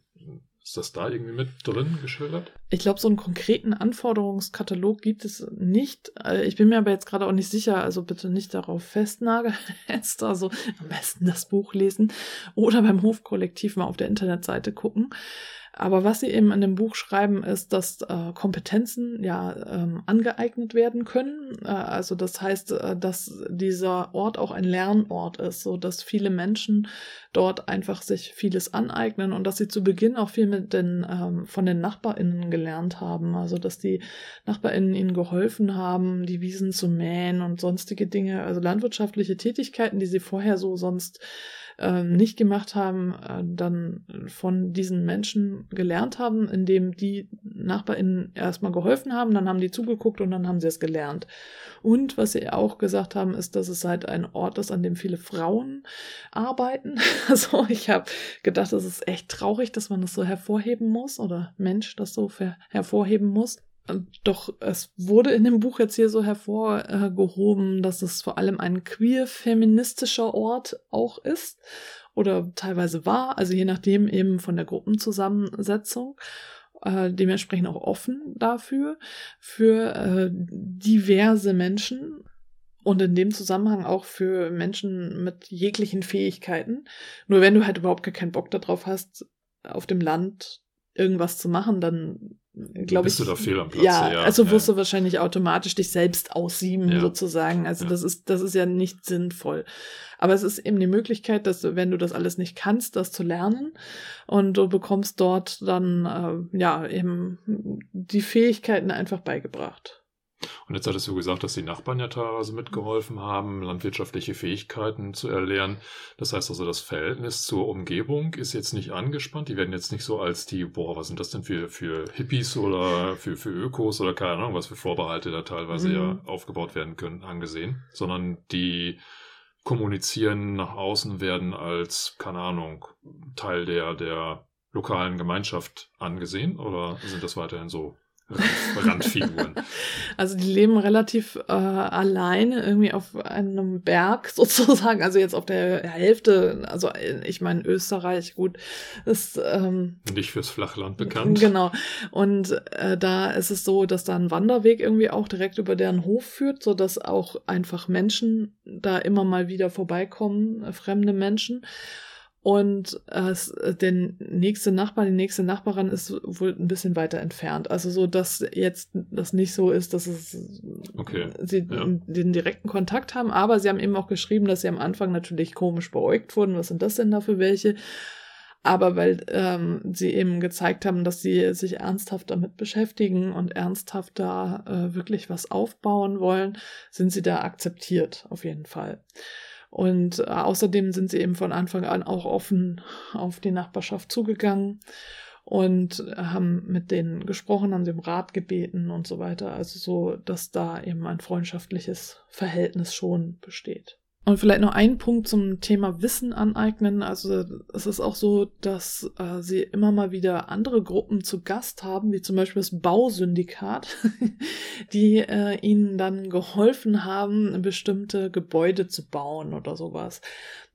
Ist das da irgendwie mit drin geschildert? Ich glaube, so einen konkreten Anforderungskatalog gibt es nicht. Äh, ich bin mir aber jetzt gerade auch nicht sicher, also bitte nicht darauf festnageln. Jetzt also am besten das Buch lesen oder beim Hofkollektiv mal auf der Internetseite gucken. Aber was sie eben in dem Buch schreiben, ist, dass äh, Kompetenzen ja ähm, angeeignet werden können. Äh, also das heißt, äh, dass dieser Ort auch ein Lernort ist, so dass viele Menschen dort einfach sich vieles aneignen und dass sie zu Beginn auch viel mit den ähm, von den NachbarInnen gelernt haben. Also dass die NachbarInnen ihnen geholfen haben, die Wiesen zu mähen und sonstige Dinge, also landwirtschaftliche Tätigkeiten, die sie vorher so sonst ähm, nicht gemacht haben, äh, dann von diesen Menschen gelernt haben, indem die NachbarInnen erstmal geholfen haben, dann haben die zugeguckt und dann haben sie es gelernt. Und was sie auch gesagt haben, ist, dass es halt ein Ort ist, an dem viele Frauen arbeiten. Also ich habe gedacht, es ist echt traurig, dass man das so hervorheben muss oder Mensch das so hervorheben muss. Doch es wurde in dem Buch jetzt hier so hervorgehoben, dass es vor allem ein queer-feministischer Ort auch ist oder teilweise war, also je nachdem eben von der Gruppenzusammensetzung. Äh, dementsprechend auch offen dafür, für äh, diverse Menschen und in dem Zusammenhang auch für Menschen mit jeglichen Fähigkeiten. Nur wenn du halt überhaupt gar keinen Bock darauf hast, auf dem Land irgendwas zu machen, dann glaube ich. Bist du da fehl am Platz? Ja, ja also wirst ja. du wahrscheinlich automatisch dich selbst aussieben, ja. sozusagen. Also das ist, das ist ja nicht sinnvoll. Aber es ist eben die Möglichkeit, dass du, wenn du das alles nicht kannst, das zu lernen. Und du bekommst dort dann, äh, ja, eben die Fähigkeiten einfach beigebracht. Und jetzt hattest du gesagt, dass die Nachbarn ja teilweise mitgeholfen haben, landwirtschaftliche Fähigkeiten zu erlernen. Das heißt also, das Verhältnis zur Umgebung ist jetzt nicht angespannt. Die werden jetzt nicht so als die, boah, was sind das denn für, für Hippies oder für, für Ökos oder keine Ahnung, was für Vorbehalte da teilweise mhm. ja aufgebaut werden können, angesehen, sondern die kommunizieren nach außen, werden als, keine Ahnung, Teil der, der lokalen Gemeinschaft angesehen oder sind das weiterhin so Randfiguren. Also die leben relativ äh, alleine irgendwie auf einem Berg sozusagen, also jetzt auf der Hälfte, also ich meine Österreich, gut, ist ähm, nicht fürs Flachland bekannt. Genau. Und äh, da ist es so, dass da ein Wanderweg irgendwie auch direkt über deren Hof führt, so dass auch einfach Menschen da immer mal wieder vorbeikommen, äh, fremde Menschen. Und äh, der nächste Nachbar, die nächste Nachbarin ist wohl ein bisschen weiter entfernt. Also so, dass jetzt das nicht so ist, dass es okay. sie ja. den direkten Kontakt haben. Aber sie haben eben auch geschrieben, dass sie am Anfang natürlich komisch beäugt wurden. Was sind das denn da für welche? Aber weil ähm, sie eben gezeigt haben, dass sie sich ernsthaft damit beschäftigen und ernsthaft da äh, wirklich was aufbauen wollen, sind sie da akzeptiert, auf jeden Fall. Und äh, außerdem sind sie eben von Anfang an auch offen auf die Nachbarschaft zugegangen und haben mit denen gesprochen, haben sie um Rat gebeten und so weiter. Also so, dass da eben ein freundschaftliches Verhältnis schon besteht. Und vielleicht noch ein Punkt zum Thema Wissen aneignen. Also es ist auch so, dass äh, sie immer mal wieder andere Gruppen zu Gast haben, wie zum Beispiel das Bausyndikat, die äh, ihnen dann geholfen haben, bestimmte Gebäude zu bauen oder sowas.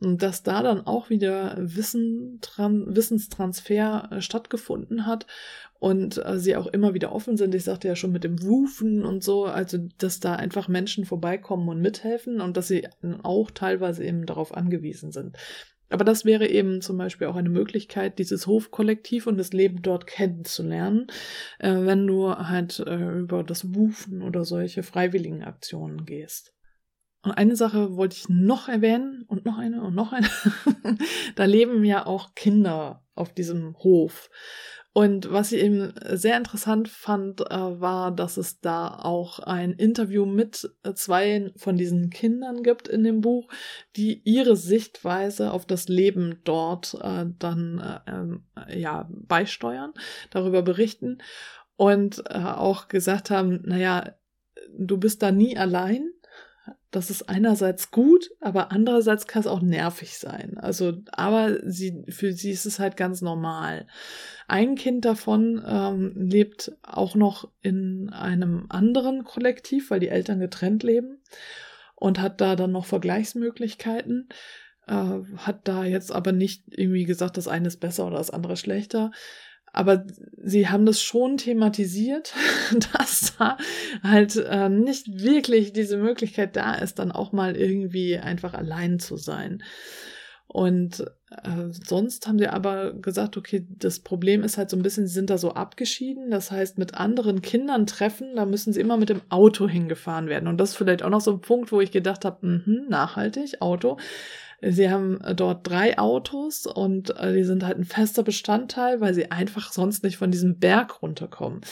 Und dass da dann auch wieder Wissen, Wissenstransfer äh, stattgefunden hat und äh, sie auch immer wieder offen sind. Ich sagte ja schon mit dem Rufen und so, also dass da einfach Menschen vorbeikommen und mithelfen und dass sie auch teilweise eben darauf angewiesen sind. Aber das wäre eben zum Beispiel auch eine Möglichkeit, dieses Hofkollektiv und das Leben dort kennenzulernen, äh, wenn du halt äh, über das Wufen oder solche freiwilligen Aktionen gehst. Und eine Sache wollte ich noch erwähnen und noch eine und noch eine. da leben ja auch Kinder auf diesem Hof. Und was ich eben sehr interessant fand, äh, war, dass es da auch ein Interview mit zwei von diesen Kindern gibt in dem Buch, die ihre Sichtweise auf das Leben dort äh, dann äh, ähm, ja beisteuern, darüber berichten und auch gesagt haben, naja, du bist da nie allein, das ist einerseits gut, aber andererseits kann es auch nervig sein. Also, aber sie, für sie ist es halt ganz normal. Ein Kind davon ähm, lebt auch noch in einem anderen Kollektiv, weil die Eltern getrennt leben und hat da dann noch Vergleichsmöglichkeiten. Äh, hat da jetzt aber nicht irgendwie gesagt, das eine ist besser oder das andere schlechter. Aber sie haben das schon thematisiert, dass da halt äh, nicht wirklich diese Möglichkeit da ist, dann auch mal irgendwie einfach allein zu sein. Und äh, sonst haben sie aber gesagt, okay, das Problem ist halt so ein bisschen, sie sind da so abgeschieden. Das heißt, mit anderen Kindern treffen, da müssen sie immer mit dem Auto hingefahren werden. Und das ist vielleicht auch noch so ein Punkt, wo ich gedacht habe, mh, nachhaltig, Auto. Sie haben äh, dort drei Autos und äh, die sind halt ein fester Bestandteil, weil sie einfach sonst nicht von diesem Berg runterkommen.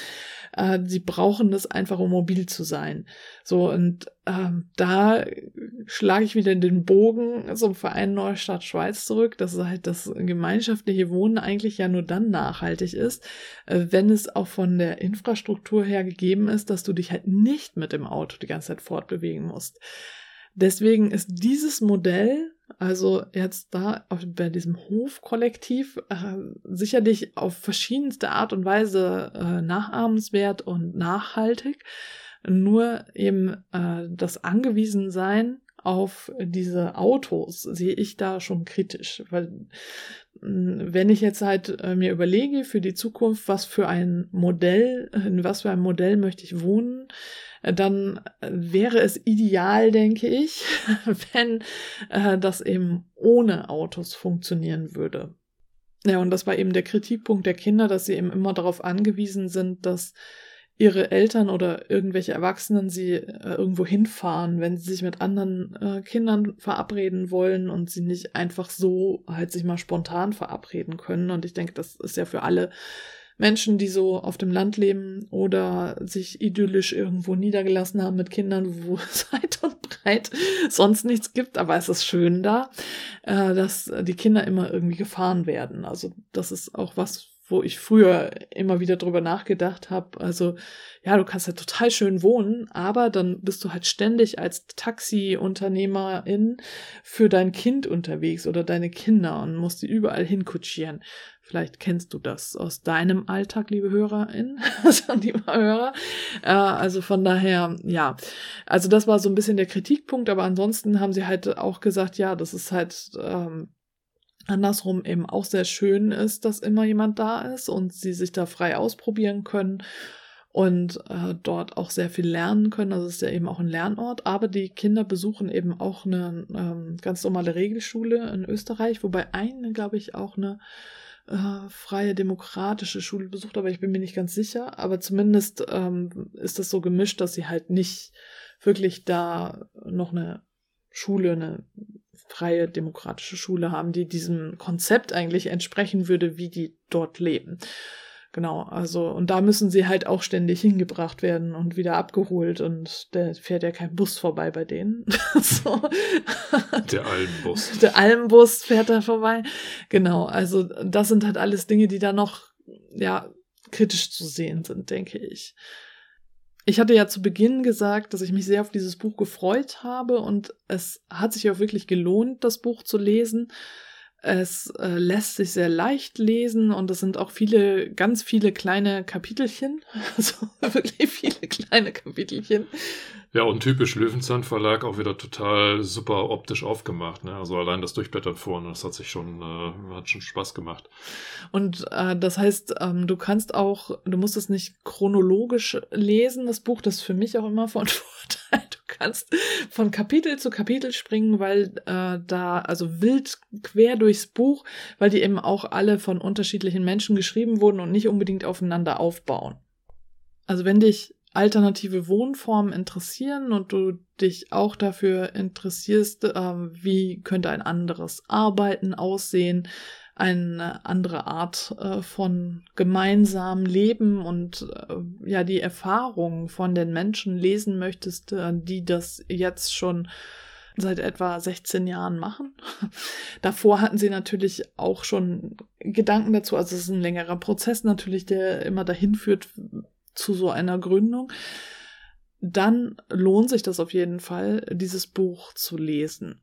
Äh, sie brauchen das einfach, um mobil zu sein. So, und ähm, da schlage ich wieder den Bogen zum Verein Neustadt Schweiz zurück, dass halt das gemeinschaftliche Wohnen eigentlich ja nur dann nachhaltig ist, äh, wenn es auch von der Infrastruktur her gegeben ist, dass du dich halt nicht mit dem Auto die ganze Zeit fortbewegen musst. Deswegen ist dieses Modell also jetzt da auf, bei diesem Hofkollektiv äh, sicherlich auf verschiedenste Art und Weise äh, nachahmenswert und nachhaltig. Nur eben äh, das Angewiesensein auf diese Autos sehe ich da schon kritisch, weil wenn ich jetzt halt äh, mir überlege für die Zukunft, was für ein Modell, in was für ein Modell möchte ich wohnen, dann wäre es ideal, denke ich, wenn äh, das eben ohne Autos funktionieren würde. Ja, und das war eben der Kritikpunkt der Kinder, dass sie eben immer darauf angewiesen sind, dass ihre Eltern oder irgendwelche Erwachsenen sie äh, irgendwo hinfahren, wenn sie sich mit anderen äh, Kindern verabreden wollen und sie nicht einfach so halt sich mal spontan verabreden können. Und ich denke, das ist ja für alle Menschen, die so auf dem Land leben oder sich idyllisch irgendwo niedergelassen haben mit Kindern, wo es weit und breit sonst nichts gibt, aber es ist schön da, äh, dass die Kinder immer irgendwie gefahren werden. Also das ist auch was, wo ich früher immer wieder drüber nachgedacht habe. Also ja, du kannst ja total schön wohnen, aber dann bist du halt ständig als Taxiunternehmerin für dein Kind unterwegs oder deine Kinder und musst die überall hinkutschieren. Vielleicht kennst du das aus deinem Alltag, liebe HörerInnen, also liebe Hörer. Äh, also von daher, ja. Also das war so ein bisschen der Kritikpunkt, aber ansonsten haben sie halt auch gesagt, ja, das ist halt ähm, andersrum eben auch sehr schön ist, dass immer jemand da ist und sie sich da frei ausprobieren können und äh, dort auch sehr viel lernen können. Also es ist ja eben auch ein Lernort, aber die Kinder besuchen eben auch eine ähm, ganz normale Regelschule in Österreich, wobei eine, glaube ich, auch eine äh, freie demokratische Schule besucht, aber ich bin mir nicht ganz sicher. Aber zumindest ähm, ist das so gemischt, dass sie halt nicht wirklich da noch eine Schule, eine freie demokratische Schule haben, die diesem Konzept eigentlich entsprechen würde, wie die dort leben. Genau, also, und da müssen sie halt auch ständig hingebracht werden und wieder abgeholt und der fährt ja kein Bus vorbei bei denen. so. Der Almbus. Der Almbus fährt da vorbei. Genau, also das sind halt alles Dinge, die da noch, ja, kritisch zu sehen sind, denke ich. Ich hatte ja zu Beginn gesagt, dass ich mich sehr auf dieses Buch gefreut habe und es hat sich auch wirklich gelohnt, das Buch zu lesen. Es äh, lässt sich sehr leicht lesen und es sind auch viele, ganz viele kleine Kapitelchen. Also wirklich viele kleine Kapitelchen. Ja, und typisch Löwenzahn Verlag auch wieder total super optisch aufgemacht. Ne? Also allein das Durchblättern vorne, das hat sich schon, äh, hat schon Spaß gemacht. Und äh, das heißt, ähm, du kannst auch, du musst es nicht chronologisch lesen, das Buch, das ist für mich auch immer von Vorteil. Du kannst von Kapitel zu Kapitel springen, weil äh, da, also wild quer durchs Buch, weil die eben auch alle von unterschiedlichen Menschen geschrieben wurden und nicht unbedingt aufeinander aufbauen. Also wenn dich alternative Wohnformen interessieren und du dich auch dafür interessierst, äh, wie könnte ein anderes Arbeiten aussehen, eine andere Art äh, von gemeinsamen Leben und äh, ja die Erfahrungen von den Menschen lesen möchtest, äh, die das jetzt schon seit etwa 16 Jahren machen. Davor hatten sie natürlich auch schon Gedanken dazu. Also es ist ein längerer Prozess natürlich, der immer dahin führt, zu so einer Gründung, dann lohnt sich das auf jeden Fall, dieses Buch zu lesen.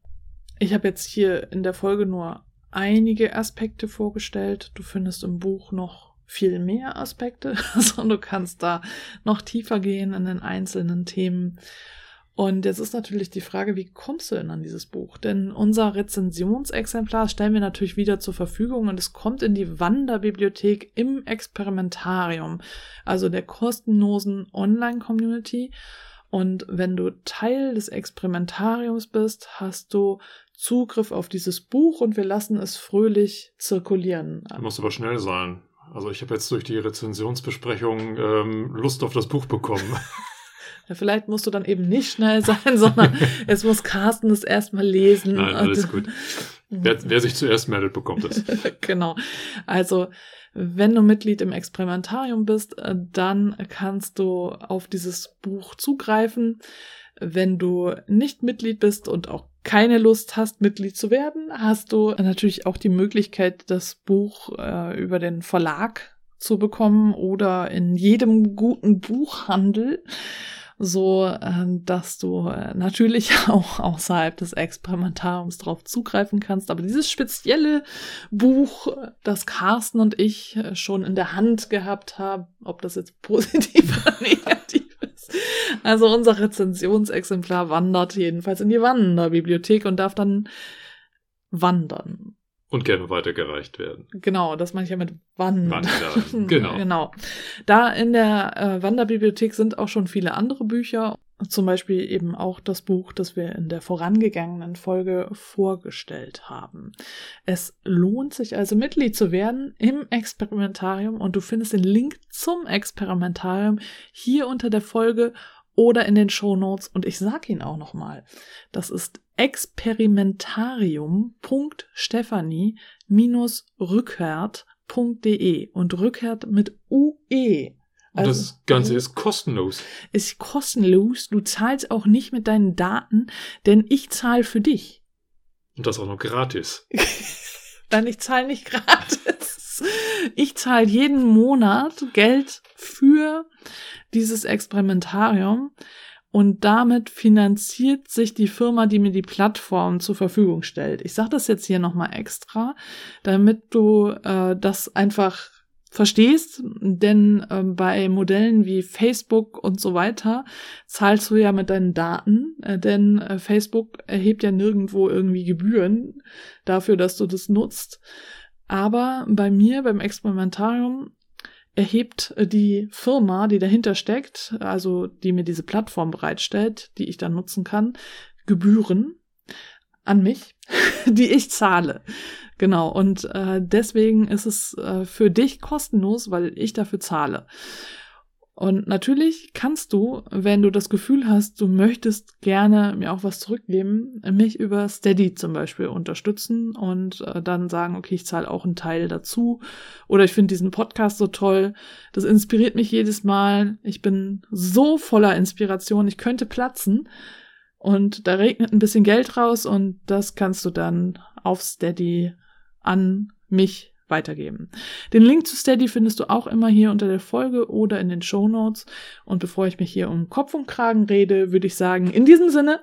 Ich habe jetzt hier in der Folge nur einige Aspekte vorgestellt. Du findest im Buch noch viel mehr Aspekte, also du kannst da noch tiefer gehen in den einzelnen Themen. Und jetzt ist natürlich die Frage, wie kommst du denn an dieses Buch? Denn unser Rezensionsexemplar stellen wir natürlich wieder zur Verfügung und es kommt in die Wanderbibliothek im Experimentarium, also der kostenlosen Online-Community. Und wenn du Teil des Experimentariums bist, hast du Zugriff auf dieses Buch und wir lassen es fröhlich zirkulieren. Du musst aber schnell sein. Also ich habe jetzt durch die Rezensionsbesprechung ähm, Lust auf das Buch bekommen. Ja, vielleicht musst du dann eben nicht schnell sein, sondern es muss Carsten das erstmal lesen. Nein, alles gut. Wer, wer sich zuerst meldet, bekommt es. genau. Also, wenn du Mitglied im Experimentarium bist, äh, dann kannst du auf dieses Buch zugreifen. Wenn du nicht Mitglied bist und auch keine Lust hast, Mitglied zu werden, hast du natürlich auch die Möglichkeit, das Buch äh, über den Verlag zu bekommen oder in jedem guten Buchhandel so äh, dass du äh, natürlich auch außerhalb des Experimentariums drauf zugreifen kannst. Aber dieses spezielle Buch, das Carsten und ich äh, schon in der Hand gehabt haben, ob das jetzt positiv oder negativ ist. Also unser Rezensionsexemplar wandert jedenfalls in die Wanderbibliothek und darf dann wandern. Und gerne weitergereicht werden. Genau, das meine ich ja mit Wandern. Wandern, genau. genau. Da in der äh, Wanderbibliothek sind auch schon viele andere Bücher, zum Beispiel eben auch das Buch, das wir in der vorangegangenen Folge vorgestellt haben. Es lohnt sich also Mitglied zu werden im Experimentarium und du findest den Link zum Experimentarium hier unter der Folge oder in den Show Notes und ich sag ihn auch nochmal. Das ist experimentarium.stephanie-rückert.de und Rückert mit UE. Also, das Ganze ist kostenlos. Ist kostenlos. Du zahlst auch nicht mit deinen Daten, denn ich zahle für dich. Und das auch noch gratis. Dann ich zahle nicht gratis. Ich zahle jeden Monat Geld für dieses Experimentarium und damit finanziert sich die Firma, die mir die Plattform zur Verfügung stellt. Ich sage das jetzt hier nochmal extra, damit du äh, das einfach verstehst, denn äh, bei Modellen wie Facebook und so weiter zahlst du ja mit deinen Daten, äh, denn äh, Facebook erhebt ja nirgendwo irgendwie Gebühren dafür, dass du das nutzt. Aber bei mir, beim Experimentarium, erhebt äh, die Firma, die dahinter steckt, also die mir diese Plattform bereitstellt, die ich dann nutzen kann, Gebühren an mich, die ich zahle. Genau, und äh, deswegen ist es äh, für dich kostenlos, weil ich dafür zahle. Und natürlich kannst du, wenn du das Gefühl hast, du möchtest gerne mir auch was zurückgeben, mich über Steady zum Beispiel unterstützen und äh, dann sagen, okay, ich zahle auch einen Teil dazu. Oder ich finde diesen Podcast so toll. Das inspiriert mich jedes Mal. Ich bin so voller Inspiration, ich könnte platzen. Und da regnet ein bisschen Geld raus und das kannst du dann auf Steady an mich weitergeben. Den Link zu Steady findest du auch immer hier unter der Folge oder in den Show Notes. Und bevor ich mich hier um Kopf und Kragen rede, würde ich sagen, in diesem Sinne.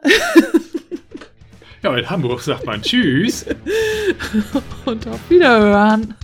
ja, in Hamburg sagt man Tschüss. und auf Wiederhören.